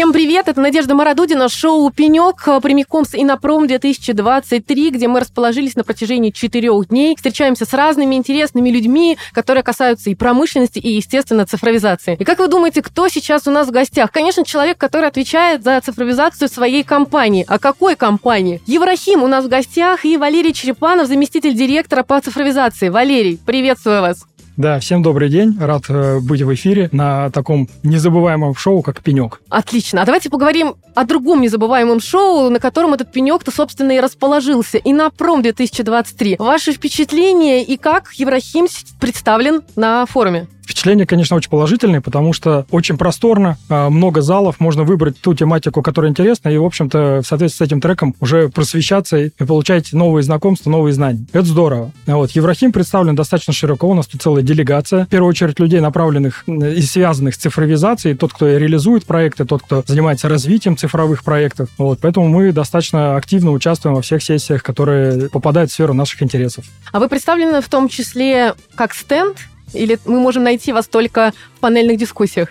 Всем привет, это Надежда Марадудина, шоу «Пенек», прямиком с Инопром 2023, где мы расположились на протяжении четырех дней. Встречаемся с разными интересными людьми, которые касаются и промышленности, и, естественно, цифровизации. И как вы думаете, кто сейчас у нас в гостях? Конечно, человек, который отвечает за цифровизацию своей компании. А какой компании? Еврахим у нас в гостях и Валерий Черепанов, заместитель директора по цифровизации. Валерий, приветствую вас. Да, всем добрый день. Рад э, быть в эфире на таком незабываемом шоу, как «Пенек». Отлично. А давайте поговорим о другом незабываемом шоу, на котором этот пенек-то, собственно, и расположился. И на пром 2023. Ваши впечатления и как Еврахим представлен на форуме? Впечатление, конечно, очень положительное, потому что очень просторно, а, много залов, можно выбрать ту тематику, которая интересна, и, в общем-то, в соответствии с этим треком уже просвещаться и получать новые знакомства, новые знания. Это здорово. Вот, Еврахим представлен достаточно широко, у нас тут целая делегация. В первую очередь людей, направленных и связанных с цифровизацией, тот, кто реализует проекты, тот, кто занимается развитием цифровых проектов. Вот, поэтому мы достаточно активно участвуем во всех сессиях, которые попадают в сферу наших интересов. А вы представлены в том числе как стенд или мы можем найти вас только в панельных дискуссиях?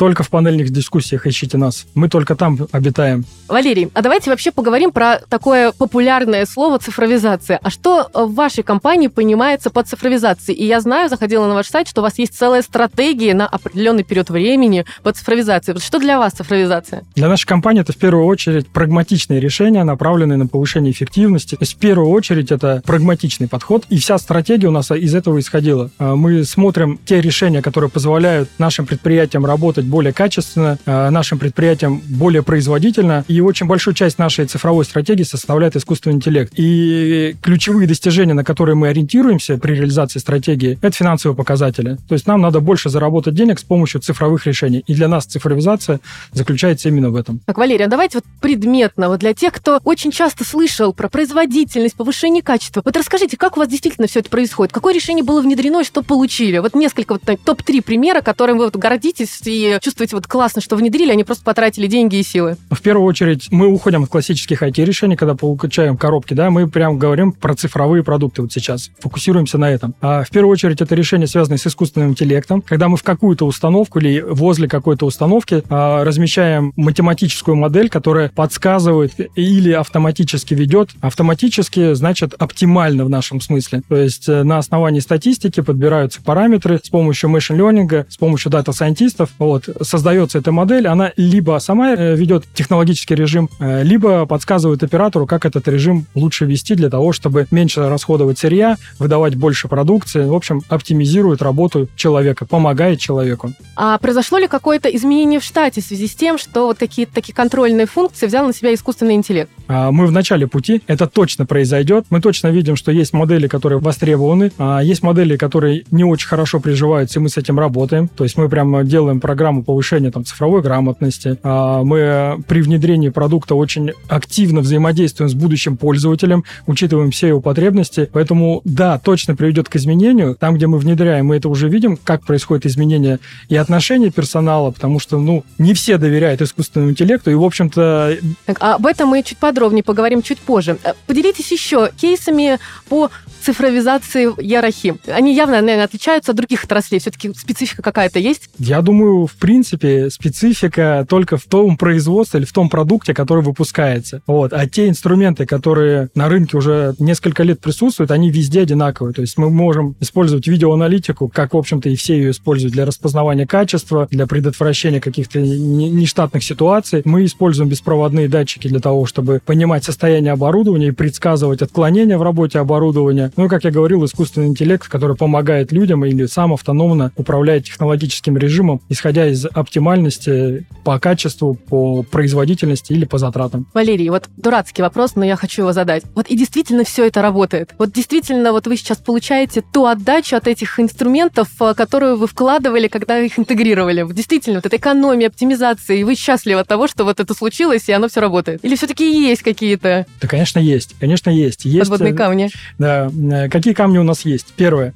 Только в панельных дискуссиях ищите нас. Мы только там обитаем. Валерий, а давайте вообще поговорим про такое популярное слово цифровизация. А что в вашей компании понимается под цифровизацией? И я знаю, заходила на ваш сайт, что у вас есть целая стратегия на определенный период времени по цифровизации. Что для вас цифровизация? Для нашей компании это в первую очередь прагматичные решения, направленные на повышение эффективности. То есть в первую очередь это прагматичный подход. И вся стратегия у нас из этого исходила. А мы смотрим те решения, которые позволяют нашим предприятиям работать более качественно, э, нашим предприятиям более производительно. И очень большую часть нашей цифровой стратегии составляет искусственный интеллект. И ключевые достижения, на которые мы ориентируемся при реализации стратегии, это финансовые показатели. То есть нам надо больше заработать денег с помощью цифровых решений. И для нас цифровизация заключается именно в этом. Так, Валерий, а давайте вот предметно, вот для тех, кто очень часто слышал про производительность, повышение качества. Вот расскажите, как у вас действительно все это происходит? Какое решение было внедрено и что получили? Вот несколько вот топ-3 примера, которым вы вот гордитесь и чувствуете вот классно, что внедрили, они просто потратили деньги и силы? В первую очередь, мы уходим от классических IT-решений, когда получаем коробки, да, мы прям говорим про цифровые продукты вот сейчас, фокусируемся на этом. А в первую очередь, это решение, связанное с искусственным интеллектом, когда мы в какую-то установку или возле какой-то установки а, размещаем математическую модель, которая подсказывает или автоматически ведет. Автоматически значит оптимально в нашем смысле. То есть э, на основании статистики подбираются параметры с помощью learning, с помощью дата-сайентистов. Вот создается эта модель, она либо сама э, ведет технологический режим, э, либо подсказывает оператору, как этот режим лучше вести для того, чтобы меньше расходовать сырья, выдавать больше продукции. В общем, оптимизирует работу человека, помогает человеку. А произошло ли какое-то изменение в штате в связи с тем, что вот какие-то такие контрольные функции взял на себя искусственный интеллект? А, мы в начале пути, это точно произойдет. Мы точно видим, что есть модели, которые востребованы, а есть модели, которые не очень хорошо приживаются, и мы с этим работаем. То есть мы прямо делаем программу программу повышения там, цифровой грамотности. А, мы при внедрении продукта очень активно взаимодействуем с будущим пользователем, учитываем все его потребности. Поэтому, да, точно приведет к изменению. Там, где мы внедряем, мы это уже видим, как происходит изменение и отношения персонала, потому что, ну, не все доверяют искусственному интеллекту, и, в общем-то... Так, а об этом мы чуть подробнее поговорим чуть позже. Э, поделитесь еще кейсами по цифровизации Ярахим. Они явно, наверное, отличаются от других отраслей. Все-таки специфика какая-то есть? Я думаю, в принципе, специфика только в том производстве или в том продукте, который выпускается. Вот. А те инструменты, которые на рынке уже несколько лет присутствуют, они везде одинаковые. То есть мы можем использовать видеоаналитику, как, в общем-то, и все ее используют для распознавания качества, для предотвращения каких-то нештатных ситуаций. Мы используем беспроводные датчики для того, чтобы понимать состояние оборудования и предсказывать отклонения в работе оборудования. Ну и, как я говорил, искусственный интеллект, который помогает людям или сам автономно управляет технологическим режимом, исходя из оптимальности по качеству, по производительности или по затратам. Валерий, вот дурацкий вопрос, но я хочу его задать. Вот и действительно все это работает? Вот действительно вот вы сейчас получаете ту отдачу от этих инструментов, э, которую вы вкладывали, когда их интегрировали? Вот действительно, вот эта экономия, оптимизация, и вы счастливы от того, что вот это случилось, и оно все работает? Или все-таки есть какие-то? Да, конечно, есть. Конечно, есть. есть Подводные э, камни. Да. Э, какие камни у нас есть? Первое.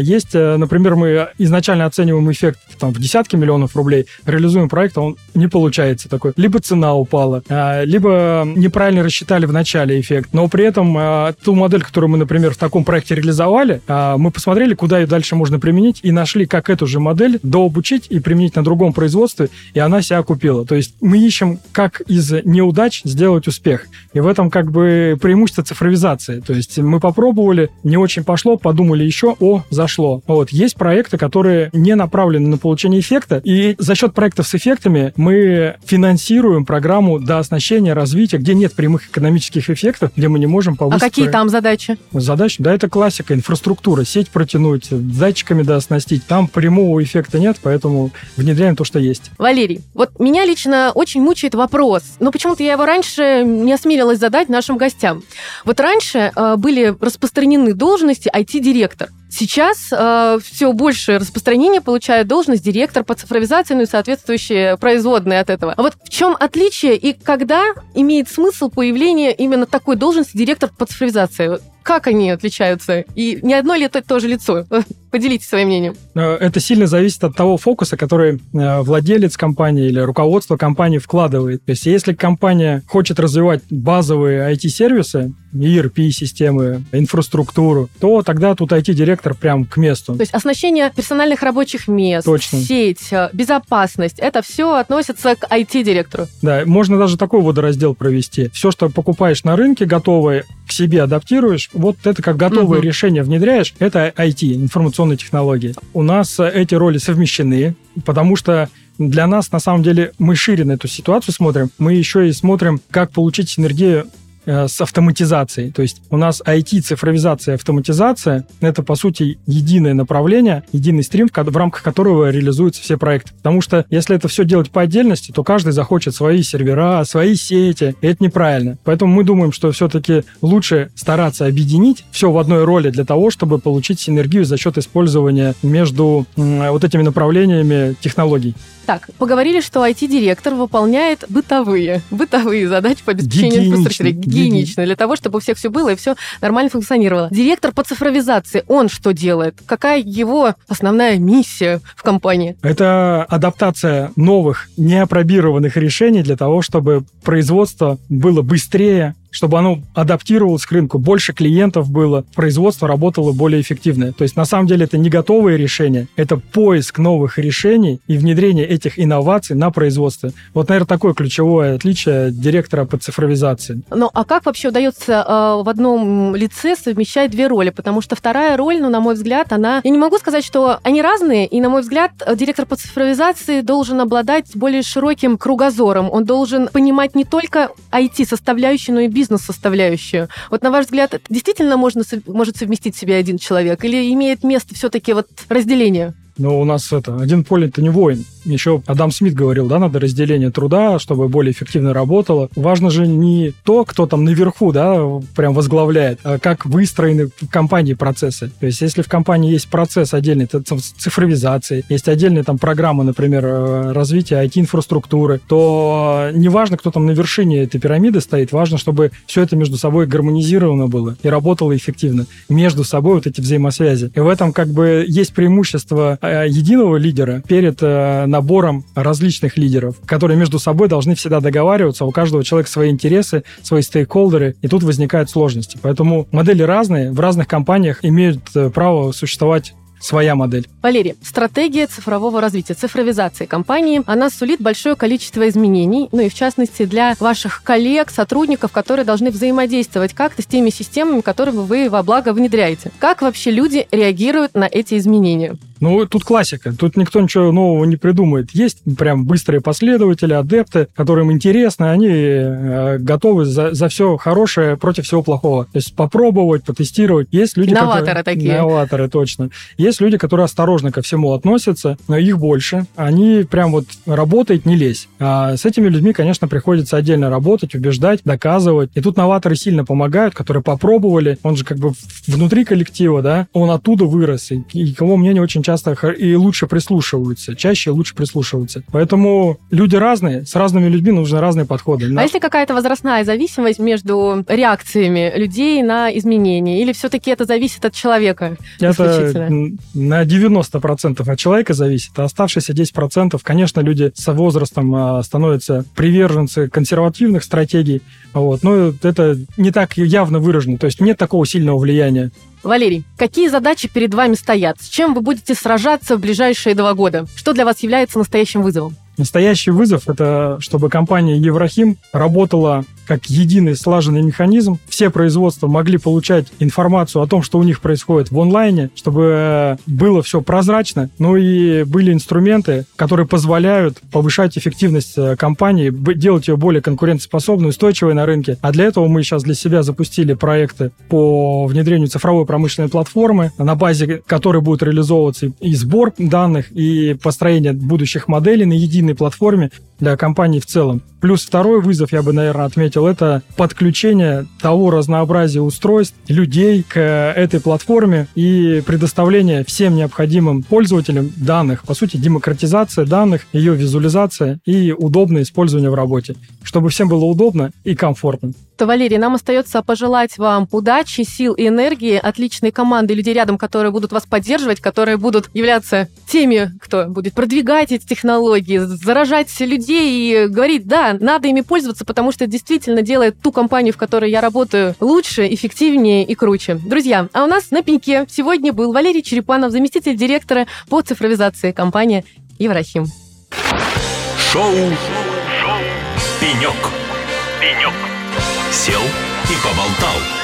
Есть, например, мы изначально оцениваем эффект там, в десятки миллионов рублей, реализуем проект, а он не получается такой. Либо цена упала, а, либо неправильно рассчитали в начале эффект. Но при этом а, ту модель, которую мы, например, в таком проекте реализовали, а, мы посмотрели, куда ее дальше можно применить, и нашли, как эту же модель дообучить и применить на другом производстве, и она себя купила. То есть мы ищем, как из неудач сделать успех. И в этом как бы преимущество цифровизации. То есть мы попробовали, не очень пошло, подумали еще, о, зашло. Вот. Есть проекты, которые не направлены на получение эффекта, и за счет проектов с эффектами мы финансируем программу дооснащения, развития, где нет прямых экономических эффектов, где мы не можем повысить... А какие там задачи? Задачи? Да, это классика, инфраструктура, сеть протянуть, датчиками дооснастить. Там прямого эффекта нет, поэтому внедряем то, что есть. Валерий, вот меня лично очень мучает вопрос, но почему-то я его раньше не осмелилась задать нашим гостям. Вот раньше э, были распространены должности IT-директор. Сейчас э, все больше распространения получает должность директор по цифровизации, ну и соответствующие производные от этого. А вот в чем отличие и когда имеет смысл появление именно такой должности директор по цифровизации? Как они отличаются? И не одно ли это тоже лицо? Поделитесь своим мнением. Э, это сильно зависит от того фокуса, который э, владелец компании или руководство компании вкладывает. То есть если компания хочет развивать базовые IT-сервисы, ERP-системы, инфраструктуру, то тогда тут IT-директор прям к месту. То есть оснащение персональных рабочих мест, Точно. сеть, э, безопасность, это все относится к IT-директору. Да, можно даже такой водораздел провести. Все, что покупаешь на рынке готовое, себе адаптируешь, вот это как готовое угу. решение внедряешь, это IT, информационные технологии. У нас э, эти роли совмещены, потому что для нас, на самом деле, мы шире на эту ситуацию смотрим. Мы еще и смотрим, как получить синергию с автоматизацией. То есть у нас IT, цифровизация, автоматизация – это, по сути, единое направление, единый стрим, в рамках которого реализуются все проекты. Потому что если это все делать по отдельности, то каждый захочет свои сервера, свои сети, и это неправильно. Поэтому мы думаем, что все-таки лучше стараться объединить все в одной роли для того, чтобы получить синергию за счет использования между вот этими направлениями технологий. Так, поговорили, что IT-директор выполняет бытовые, бытовые задачи по обеспечению инфраструктуры. Гигиенично. Для того, чтобы у всех все было и все нормально функционировало. Директор по цифровизации, он что делает? Какая его основная миссия в компании? Это адаптация новых, неопробированных решений для того, чтобы производство было быстрее, чтобы оно адаптировалось к рынку, больше клиентов было, производство работало более эффективно. То есть на самом деле это не готовые решения, это поиск новых решений и внедрение этих инноваций на производстве. Вот, наверное, такое ключевое отличие директора по цифровизации. Ну, а как вообще удается э, в одном лице совмещать две роли? Потому что вторая роль, ну, на мой взгляд, она... Я не могу сказать, что они разные, и, на мой взгляд, директор по цифровизации должен обладать более широким кругозором. Он должен понимать не только IT-составляющую, но и бизнес бизнес-составляющую. Вот на ваш взгляд, действительно можно, может совместить себе один человек или имеет место все-таки вот разделение? Но у нас это, один поле это не воин. Еще Адам Смит говорил, да, надо разделение труда, чтобы более эффективно работало. Важно же не то, кто там наверху, да, прям возглавляет, а как выстроены в компании процессы. То есть, если в компании есть процесс отдельный, это цифровизации, есть отдельные там программы, например, э, развития IT-инфраструктуры, то неважно, кто там на вершине этой пирамиды стоит, важно, чтобы все это между собой гармонизировано было и работало эффективно. Между собой вот эти взаимосвязи. И в этом как бы есть преимущество единого лидера перед э, набором различных лидеров, которые между собой должны всегда договариваться, у каждого человека свои интересы, свои стейкхолдеры, и тут возникают сложности. Поэтому модели разные, в разных компаниях имеют э, право существовать своя модель. Валерий, стратегия цифрового развития, цифровизации компании, она сулит большое количество изменений, ну и в частности для ваших коллег, сотрудников, которые должны взаимодействовать как-то с теми системами, которые вы во благо внедряете. Как вообще люди реагируют на эти изменения? Ну, тут классика. Тут никто ничего нового не придумает. Есть прям быстрые последователи, адепты, которым интересно, они э, готовы за, за все хорошее против всего плохого. То есть попробовать, потестировать. Есть люди, Новаторы которые... такие. Новаторы, точно. Есть люди, которые осторожно ко всему относятся, но их больше. Они прям вот работают, не лезь. А с этими людьми, конечно, приходится отдельно работать, убеждать, доказывать. И тут новаторы сильно помогают, которые попробовали. Он же как бы внутри коллектива, да, он оттуда вырос. И, и кого мнение очень часто и лучше прислушиваются, чаще и лучше прислушиваются. Поэтому люди разные, с разными людьми нужны разные подходы. А если какая-то возрастная зависимость между реакциями людей на изменения? Или все-таки это зависит от человека? Это на 90% от человека зависит, а оставшиеся 10%, конечно, люди со возрастом а, становятся приверженцы консервативных стратегий, вот, но это не так явно выражено, то есть нет такого сильного влияния. Валерий, какие задачи перед вами стоят? С чем вы будете сражаться в ближайшие два года? Что для вас является настоящим вызовом? Настоящий вызов – это чтобы компания Еврохим работала как единый слаженный механизм. Все производства могли получать информацию о том, что у них происходит в онлайне, чтобы было все прозрачно, ну и были инструменты, которые позволяют повышать эффективность э, компании, делать ее более конкурентоспособной, устойчивой на рынке. А для этого мы сейчас для себя запустили проекты по внедрению цифровой промышленной платформы, на базе которой будет реализовываться и сбор данных, и построение будущих моделей на единой платформе для компании в целом. Плюс второй вызов, я бы, наверное, отметил, это подключение того разнообразия устройств, людей к этой платформе и предоставление всем необходимым пользователям данных. По сути, демократизация данных, ее визуализация и удобное использование в работе, чтобы всем было удобно и комфортно. То, Валерий, нам остается пожелать вам удачи, сил и энергии, отличной команды людей рядом, которые будут вас поддерживать, которые будут являться теми, кто будет продвигать эти технологии, заражать людей и говорить, да, надо ими пользоваться, потому что действительно делает ту компанию, в которой я работаю, лучше, эффективнее и круче. Друзья, а у нас на пеньке сегодня был Валерий Черепанов, заместитель директора по цифровизации компании Еврахим. Шоу, Шоу. «Пенек». «Пенек». Сел и поболтал.